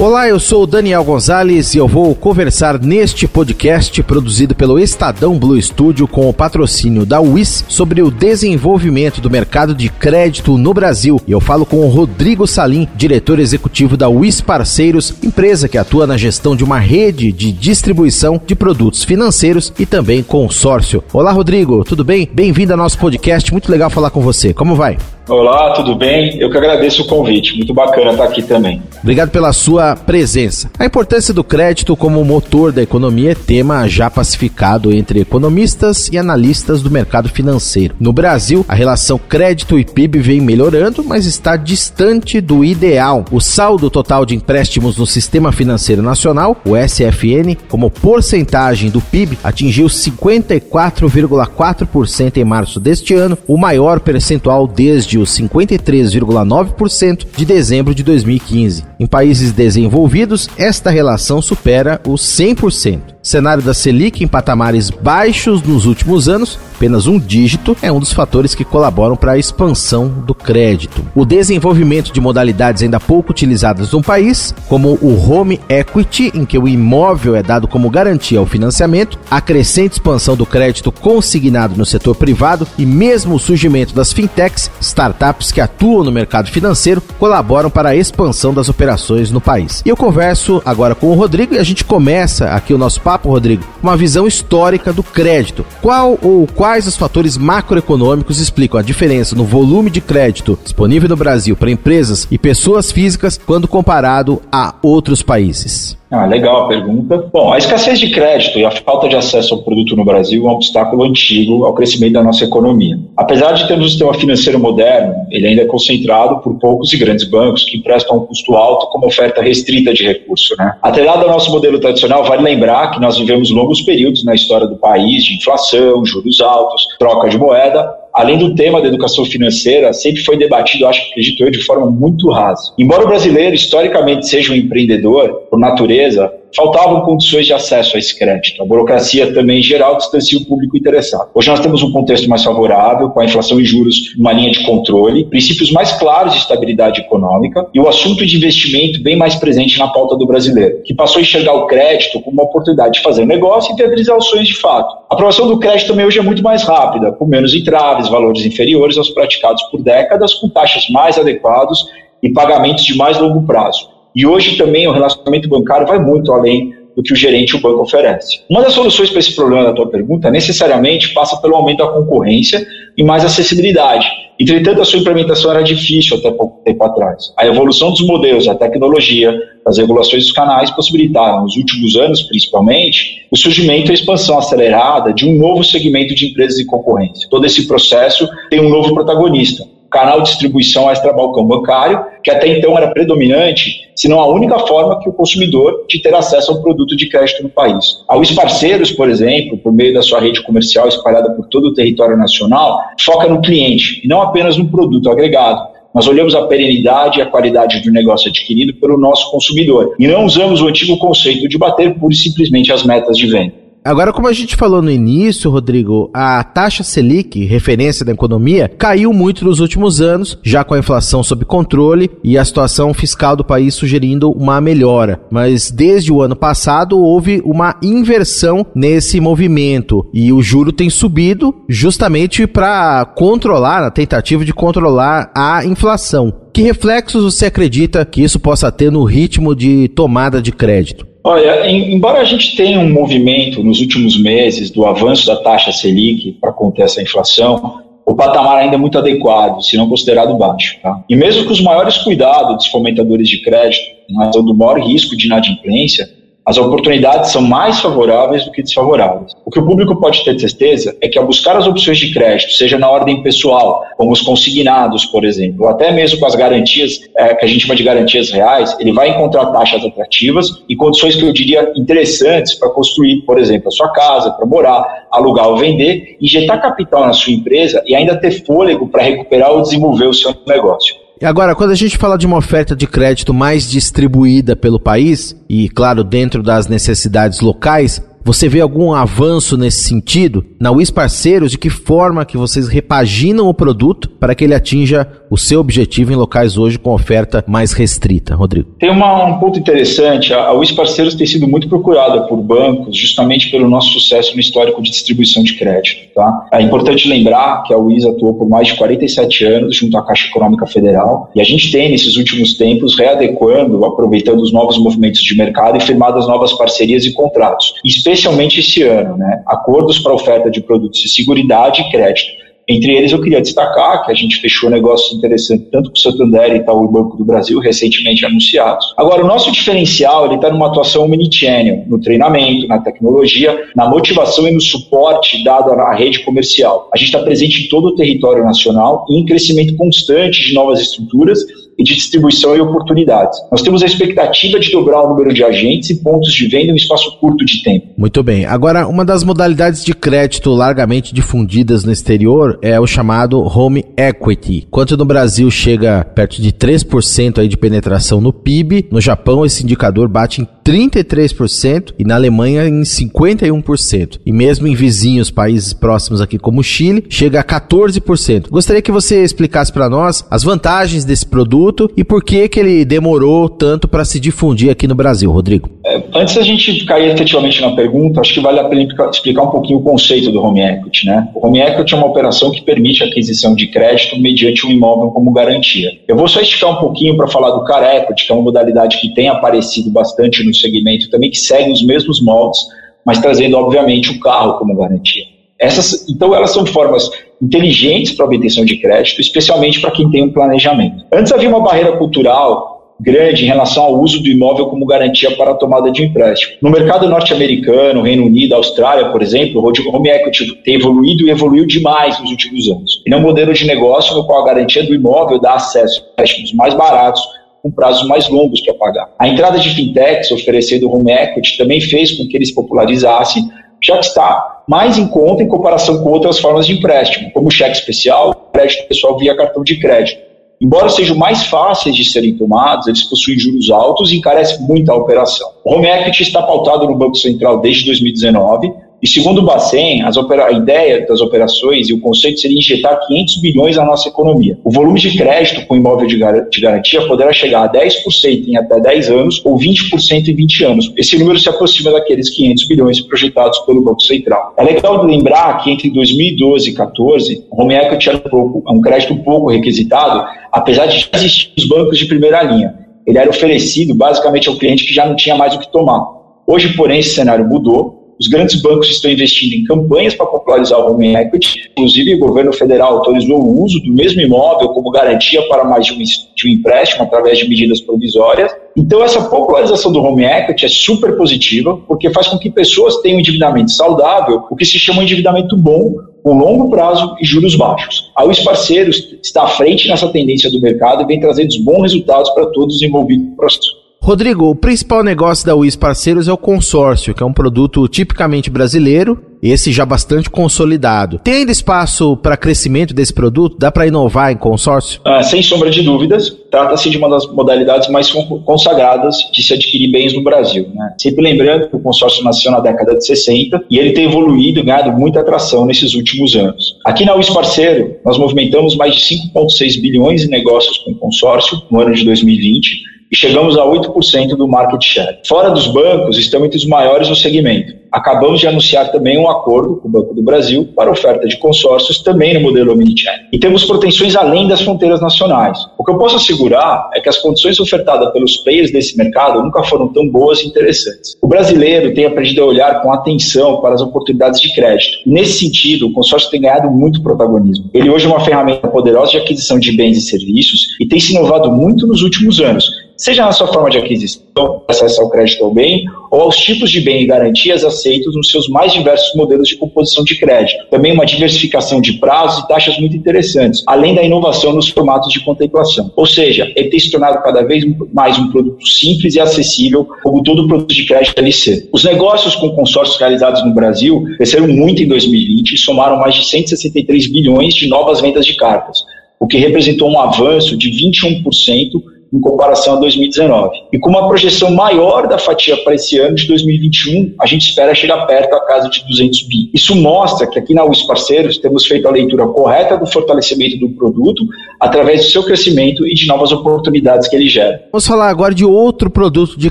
Olá, eu sou o Daniel Gonzalez e eu vou conversar neste podcast produzido pelo Estadão Blue Studio com o patrocínio da WIS sobre o desenvolvimento do mercado de crédito no Brasil. E eu falo com o Rodrigo Salim, diretor executivo da WIS Parceiros, empresa que atua na gestão de uma rede de distribuição de produtos financeiros e também consórcio. Olá, Rodrigo, tudo bem? Bem-vindo ao nosso podcast, muito legal falar com você. Como vai? Olá, tudo bem? Eu que agradeço o convite. Muito bacana estar aqui também. Obrigado pela sua presença. A importância do crédito como motor da economia é tema já pacificado entre economistas e analistas do mercado financeiro. No Brasil, a relação crédito e PIB vem melhorando, mas está distante do ideal. O saldo total de empréstimos no Sistema Financeiro Nacional, o SFN, como porcentagem do PIB, atingiu 54,4% em março deste ano, o maior percentual desde os 53,9% de dezembro de 2015. Em países desenvolvidos, esta relação supera os 100%. Cenário da Selic em patamares baixos nos últimos anos, apenas um dígito, é um dos fatores que colaboram para a expansão do crédito. O desenvolvimento de modalidades ainda pouco utilizadas no país, como o home equity, em que o imóvel é dado como garantia ao financiamento, a crescente expansão do crédito consignado no setor privado e mesmo o surgimento das fintechs, startups que atuam no mercado financeiro, colaboram para a expansão das operações no país. E eu converso agora com o Rodrigo e a gente começa aqui o nosso papo Rodrigo, uma visão histórica do crédito. Qual ou quais os fatores macroeconômicos explicam a diferença no volume de crédito disponível no Brasil para empresas e pessoas físicas quando comparado a outros países? Ah, legal a pergunta. Bom, a escassez de crédito e a falta de acesso ao produto no Brasil é um obstáculo antigo ao crescimento da nossa economia. Apesar de termos um sistema financeiro moderno, ele ainda é concentrado por poucos e grandes bancos que emprestam a um custo alto como oferta restrita de recurso. Né? Atrelado ao nosso modelo tradicional, vale lembrar que nós vivemos longos períodos na história do país de inflação, juros altos, troca de moeda, além do tema da educação financeira, sempre foi debatido, acho que acredito eu, de forma muito rasa. Embora o brasileiro historicamente seja um empreendedor, por natureza, faltavam condições de acesso a esse crédito. A burocracia também, em geral, distancia o público interessado. Hoje nós temos um contexto mais favorável, com a inflação e juros numa linha de controle, princípios mais claros de estabilidade econômica e o assunto de investimento bem mais presente na pauta do brasileiro, que passou a enxergar o crédito como uma oportunidade de fazer negócio e os sonhos de fato. A aprovação do crédito também hoje é muito mais rápida, com menos entraves, valores inferiores aos praticados por décadas, com taxas mais adequadas e pagamentos de mais longo prazo. E hoje também o relacionamento bancário vai muito além do que o gerente e o banco oferece. Uma das soluções para esse problema da tua pergunta necessariamente passa pelo aumento da concorrência e mais acessibilidade. Entretanto, a sua implementação era difícil até pouco tempo atrás. A evolução dos modelos, a tecnologia, as regulações dos canais possibilitaram, nos últimos anos principalmente, o surgimento e a expansão acelerada de um novo segmento de empresas de concorrência. Todo esse processo tem um novo protagonista, canal de distribuição extra-balcão bancário, que até então era predominante, se não a única forma que o consumidor de ter acesso ao produto de crédito no país. A Os Parceiros, por exemplo, por meio da sua rede comercial espalhada por todo o território nacional, foca no cliente e não apenas no produto agregado. Nós olhamos a perenidade e a qualidade do negócio adquirido pelo nosso consumidor e não usamos o antigo conceito de bater pura e simplesmente as metas de venda. Agora, como a gente falou no início, Rodrigo, a taxa Selic, referência da economia, caiu muito nos últimos anos, já com a inflação sob controle e a situação fiscal do país sugerindo uma melhora. Mas desde o ano passado houve uma inversão nesse movimento e o juro tem subido justamente para controlar, na tentativa de controlar a inflação. Que reflexos você acredita que isso possa ter no ritmo de tomada de crédito? Olha, embora a gente tenha um movimento nos últimos meses do avanço da taxa Selic para conter essa inflação, o patamar ainda é muito adequado, se não considerado baixo. Tá? E mesmo com os maiores cuidados dos fomentadores de crédito, em razão do maior risco de inadimplência, as oportunidades são mais favoráveis do que desfavoráveis. O que o público pode ter certeza é que ao buscar as opções de crédito, seja na ordem pessoal, como os consignados, por exemplo, ou até mesmo com as garantias, é, que a gente chama de garantias reais, ele vai encontrar taxas atrativas e condições que eu diria interessantes para construir, por exemplo, a sua casa, para morar, alugar ou vender, injetar capital na sua empresa e ainda ter fôlego para recuperar ou desenvolver o seu negócio. Agora, quando a gente fala de uma oferta de crédito mais distribuída pelo país, e claro, dentro das necessidades locais, Você vê algum avanço nesse sentido? Na WIS Parceiros, de que forma que vocês repaginam o produto para que ele atinja o seu objetivo em locais hoje com oferta mais restrita, Rodrigo? Tem uma, um ponto interessante. A, a Parceiros tem sido muito procurada por bancos justamente pelo nosso sucesso no histórico de distribuição de crédito. Tá? É importante lembrar que a WIS atuou por mais de 47 anos junto à Caixa Econômica Federal e a gente tem, nesses últimos tempos, readequando, aproveitando os novos movimentos de mercado e firmado as novas parcerias e contratos, especialmente esse ano, né? acordos para oferta de produtos de segurança e crédito entre eles, eu queria destacar que a gente fechou negócios interessantes tanto com o Santander e Itaú e Banco do Brasil, recentemente anunciados. Agora, o nosso diferencial está numa atuação omnichannel, no treinamento, na tecnologia, na motivação e no suporte dado à rede comercial. A gente está presente em todo o território nacional e em crescimento constante de novas estruturas de distribuição e oportunidades. Nós temos a expectativa de dobrar o número de agentes e pontos de venda em um espaço curto de tempo. Muito bem. Agora, uma das modalidades de crédito largamente difundidas no exterior é o chamado home equity. Enquanto no Brasil chega perto de 3% aí de penetração no PIB, no Japão esse indicador bate em 33% e na Alemanha em 51%. E mesmo em vizinhos, países próximos aqui como o Chile, chega a 14%. Gostaria que você explicasse para nós as vantagens desse produto e por que que ele demorou tanto para se difundir aqui no Brasil, Rodrigo. É, antes da gente cair efetivamente na pergunta, acho que vale a pena explicar um pouquinho o conceito do home equity, né? O home equity é uma operação que permite a aquisição de crédito mediante um imóvel como garantia. Eu vou só esticar um pouquinho para falar do car equity, que é uma modalidade que tem aparecido bastante no segmento também, que segue os mesmos moldes, mas trazendo, obviamente, o carro como garantia. Essas, então, elas são formas inteligentes para obtenção de crédito, especialmente para quem tem um planejamento. Antes havia uma barreira cultural grande em relação ao uso do imóvel como garantia para a tomada de empréstimo. No mercado norte-americano, Reino Unido, Austrália, por exemplo, o home equity tem evoluído e evoluiu demais nos últimos anos. Ele é um modelo de negócio no qual a garantia do imóvel dá acesso a empréstimos mais baratos, com prazos mais longos para pagar. A entrada de fintechs oferecendo home equity também fez com que eles popularizassem, já que está mais em conta em comparação com outras formas de empréstimo, como cheque especial, crédito pessoal via cartão de crédito. Embora sejam mais fáceis de serem tomados, eles possuem juros altos e encarecem muito a operação. O home equity está pautado no Banco Central desde 2019 e segundo o Bacen, a ideia das operações e o conceito seria injetar 500 bilhões na nossa economia. O volume de crédito com imóvel de, gar de garantia poderá chegar a 10% em até 10 anos ou 20% em 20 anos. Esse número se aproxima daqueles 500 bilhões projetados pelo Banco Central. É legal lembrar que entre 2012 e 2014, o home equity era um, pouco, um crédito pouco requisitado, apesar de já existir os bancos de primeira linha. Ele era oferecido basicamente ao cliente que já não tinha mais o que tomar. Hoje, porém, esse cenário mudou os grandes bancos estão investindo em campanhas para popularizar o home equity. Inclusive, o governo federal autorizou o uso do mesmo imóvel como garantia para mais de um, de um empréstimo através de medidas provisórias. Então, essa popularização do home equity é super positiva, porque faz com que pessoas tenham um endividamento saudável, o que se chama um endividamento bom, com longo prazo e juros baixos. A Parceiros está à frente nessa tendência do mercado e vem trazendo bons resultados para todos os envolvidos no processo. Rodrigo, o principal negócio da WIS Parceiros é o consórcio, que é um produto tipicamente brasileiro, esse já bastante consolidado. Tem ainda espaço para crescimento desse produto? Dá para inovar em consórcio? Ah, sem sombra de dúvidas. Trata-se de uma das modalidades mais consagradas de se adquirir bens no Brasil. Né? Sempre lembrando que o consórcio nasceu na década de 60 e ele tem evoluído e ganhado muita atração nesses últimos anos. Aqui na WIS Parceiro, nós movimentamos mais de 5,6 bilhões em negócios com consórcio no ano de 2020 e chegamos a 8% do market share. Fora dos bancos, estamos entre os maiores no segmento. Acabamos de anunciar também um acordo com o Banco do Brasil para oferta de consórcios também no modelo omnichannel. E temos pretensões além das fronteiras nacionais. O que eu posso assegurar é que as condições ofertadas pelos players desse mercado nunca foram tão boas e interessantes. O brasileiro tem aprendido a olhar com atenção para as oportunidades de crédito. Nesse sentido, o consórcio tem ganhado muito protagonismo. Ele hoje é uma ferramenta poderosa de aquisição de bens e serviços e tem se inovado muito nos últimos anos seja na sua forma de aquisição, acesso ao crédito ao bem, ou aos tipos de bem e garantias aceitos nos seus mais diversos modelos de composição de crédito. Também uma diversificação de prazos e taxas muito interessantes, além da inovação nos formatos de contemplação. Ou seja, ele tem se tornado cada vez mais um produto simples e acessível, como todo produto de crédito ser. Os negócios com consórcios realizados no Brasil cresceram muito em 2020 e somaram mais de 163 bilhões de novas vendas de cartas, o que representou um avanço de 21% em comparação a 2019. E com uma projeção maior da fatia para esse ano de 2021, a gente espera chegar perto da casa de 200 bi. Isso mostra que aqui na US Parceiros temos feito a leitura correta do fortalecimento do produto através do seu crescimento e de novas oportunidades que ele gera. Vamos falar agora de outro produto de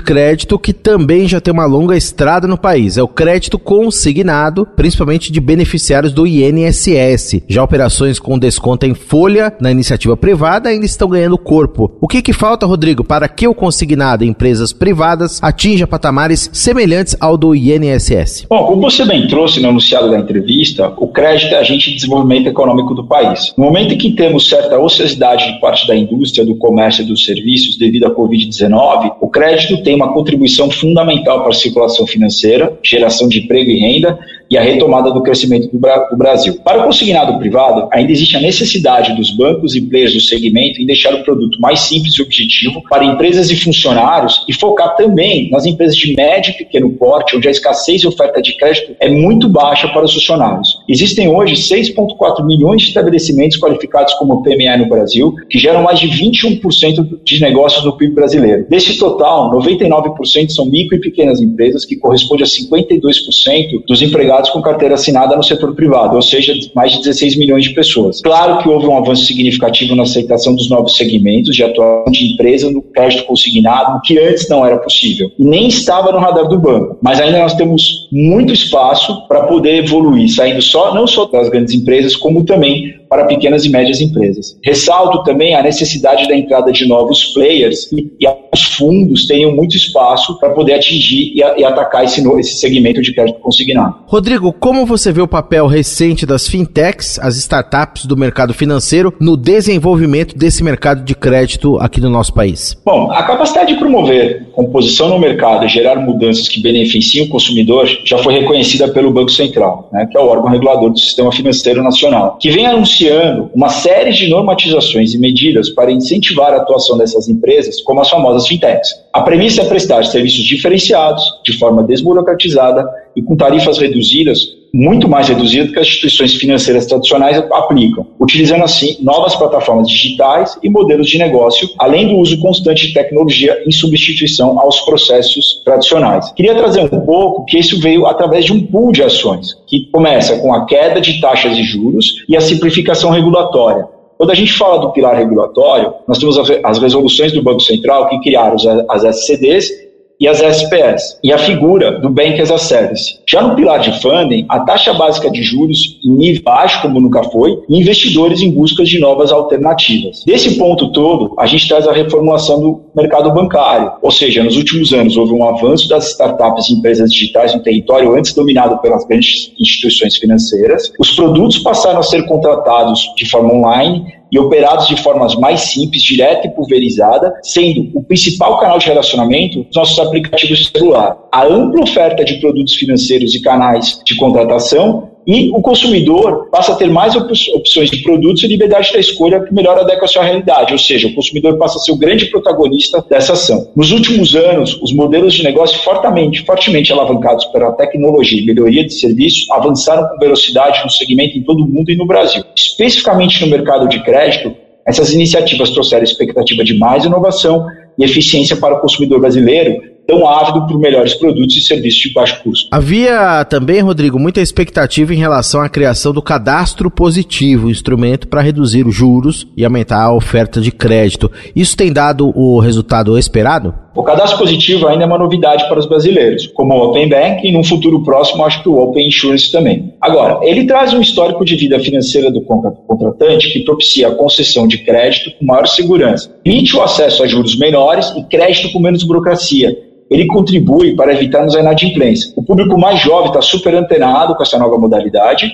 crédito que também já tem uma longa estrada no país. É o crédito consignado, principalmente de beneficiários do INSS. Já operações com desconto em folha na iniciativa privada ainda estão ganhando corpo. O que, que falta, Rodrigo, para que o consignado em empresas privadas atinja patamares semelhantes ao do INSS? Bom, como você bem trouxe no anunciado da entrevista, o crédito é agente de desenvolvimento econômico do país. No momento em que temos certa ociosidade de parte da indústria, do comércio e dos serviços devido à Covid-19, o crédito tem uma contribuição fundamental para a circulação financeira, geração de emprego e renda, e a retomada do crescimento do, do, Brasil. Para o consignado privado, ainda existe a necessidade dos bancos e players do segmento em deixar o produto mais simples e objetivo para empresas e funcionários e focar também nas empresas de médio e pequeno porte, onde a escassez e oferta de crédito é muito baixa para os funcionários. Existem hoje 6,4 milhões de estabelecimentos qualificados como PME no Brasil, que geram mais de 21% de negócios no PIB brasileiro. Desse total, 99% são micro e pequenas empresas, que corresponde a 52% dos empregados com carteira assinada no setor privado, ou seja, mais de 16 milhões de pessoas. Claro que houve um avanço significativo na aceitação dos novos segmentos de atuação de empresa no crédito consignado, que antes não era possível. Nem estava no radar do banco. Mas ainda nós temos muito espaço para poder evoluir, saindo só não só das grandes empresas, como também para pequenas e médias empresas. Ressalto também a necessidade da entrada de novos players e, e os fundos tenham muito espaço para poder atingir e, e atacar esse, esse segmento de crédito consignado. Rodrigo, como você vê o papel recente das fintechs, as startups do mercado financeiro, no desenvolvimento desse mercado de crédito aqui no nosso país? Bom, a capacidade de promover composição no mercado e gerar mudanças que beneficiem o consumidor já foi reconhecida pelo Banco Central, né, que é o órgão regulador do sistema financeiro nacional, que vem anunciando uma série de normatizações e medidas para incentivar a atuação dessas empresas, como as famosas fintechs. A premissa é prestar serviços diferenciados, de forma desburocratizada e com tarifas reduzidas muito mais reduzido que as instituições financeiras tradicionais aplicam, utilizando assim novas plataformas digitais e modelos de negócio, além do uso constante de tecnologia em substituição aos processos tradicionais. Queria trazer um pouco que isso veio através de um pool de ações, que começa com a queda de taxas de juros e a simplificação regulatória. Quando a gente fala do pilar regulatório, nós temos as resoluções do Banco Central que criaram as SCDs e as SPS, e a figura do Bank as a Service. Já no pilar de funding, a taxa básica de juros em nível baixo, como nunca foi, e investidores em busca de novas alternativas. Desse ponto todo, a gente traz a reformulação do mercado bancário, ou seja, nos últimos anos houve um avanço das startups e empresas digitais no território antes dominado pelas grandes instituições financeiras. Os produtos passaram a ser contratados de forma online e operados de formas mais simples, direta e pulverizada, sendo o principal canal de relacionamento os nossos aplicativos celular. A ampla oferta de produtos financeiros e canais de contratação e o consumidor passa a ter mais opções de produtos e liberdade da escolha que melhor adequa à sua realidade, ou seja, o consumidor passa a ser o grande protagonista dessa ação. Nos últimos anos, os modelos de negócio fortemente, fortemente alavancados pela tecnologia e melhoria de serviços avançaram com velocidade no segmento em todo o mundo e no Brasil. Especificamente no mercado de crédito, essas iniciativas trouxeram expectativa de mais inovação e eficiência para o consumidor brasileiro, tão ávido por melhores produtos e serviços de baixo custo. Havia também, Rodrigo, muita expectativa em relação à criação do cadastro positivo, instrumento para reduzir os juros e aumentar a oferta de crédito. Isso tem dado o resultado esperado? O cadastro positivo ainda é uma novidade para os brasileiros, como o Open Bank e, num futuro próximo, acho que o Open Insurance também. Agora, ele traz um histórico de vida financeira do contratante que propicia a concessão de crédito com maior segurança, permite o acesso a juros menores e crédito com menos burocracia, ele contribui para evitarmos a inadimplência. O público mais jovem está super antenado com essa nova modalidade,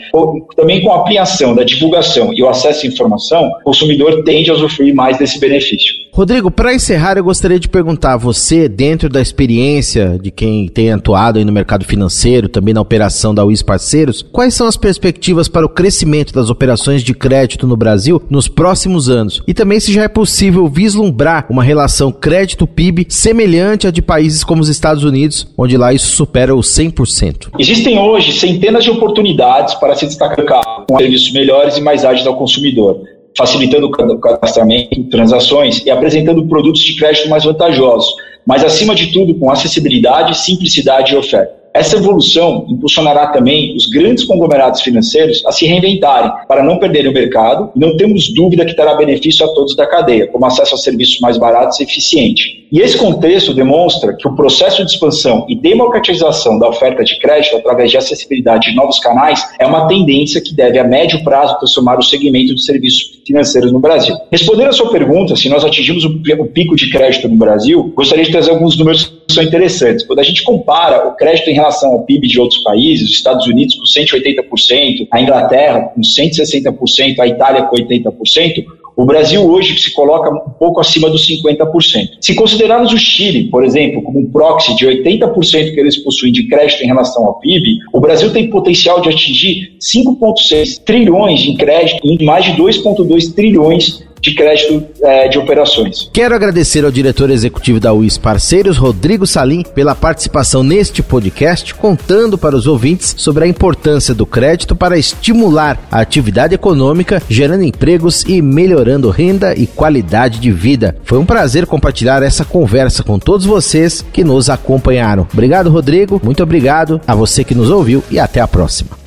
também com a ampliação da divulgação e o acesso à informação, o consumidor tende a usufruir mais desse benefício. Rodrigo, para encerrar, eu gostaria de perguntar a você, dentro da experiência de quem tem atuado no mercado financeiro, também na operação da UIS Parceiros, quais são as perspectivas para o crescimento das operações de crédito no Brasil nos próximos anos? E também se já é possível vislumbrar uma relação crédito-PIB semelhante à de países como os Estados Unidos, onde lá isso supera os 100%. Existem hoje centenas de oportunidades para se destacar com serviços melhores e mais ágeis ao consumidor facilitando o cadastramento, transações e apresentando produtos de crédito mais vantajosos, mas acima de tudo com acessibilidade, simplicidade e oferta. Essa evolução impulsionará também os grandes conglomerados financeiros a se reinventarem para não perderem o mercado e não temos dúvida que terá benefício a todos da cadeia, como acesso a serviços mais baratos e eficientes. E esse contexto demonstra que o processo de expansão e democratização da oferta de crédito através de acessibilidade de novos canais é uma tendência que deve a médio prazo transformar o segmento de serviços financeiros no Brasil. Respondendo a sua pergunta, se nós atingimos o pico de crédito no Brasil, gostaria de trazer alguns números que são interessantes. Quando a gente compara o crédito em relação ao PIB de outros países, os Estados Unidos com 180%, a Inglaterra com 160%, a Itália com 80%, o Brasil hoje se coloca um pouco acima dos 50%. Se considerarmos o Chile, por exemplo, como um proxy de 80% que eles possuem de crédito em relação ao PIB, o Brasil tem potencial de atingir 5,6 trilhões de crédito e mais de 2,2 trilhões de crédito é, de operações. Quero agradecer ao diretor executivo da UIS Parceiros, Rodrigo Salim, pela participação neste podcast, contando para os ouvintes sobre a importância do crédito para estimular a atividade econômica, gerando empregos e melhorando renda e qualidade de vida. Foi um prazer compartilhar essa conversa com todos vocês que nos acompanharam. Obrigado, Rodrigo. Muito obrigado a você que nos ouviu e até a próxima.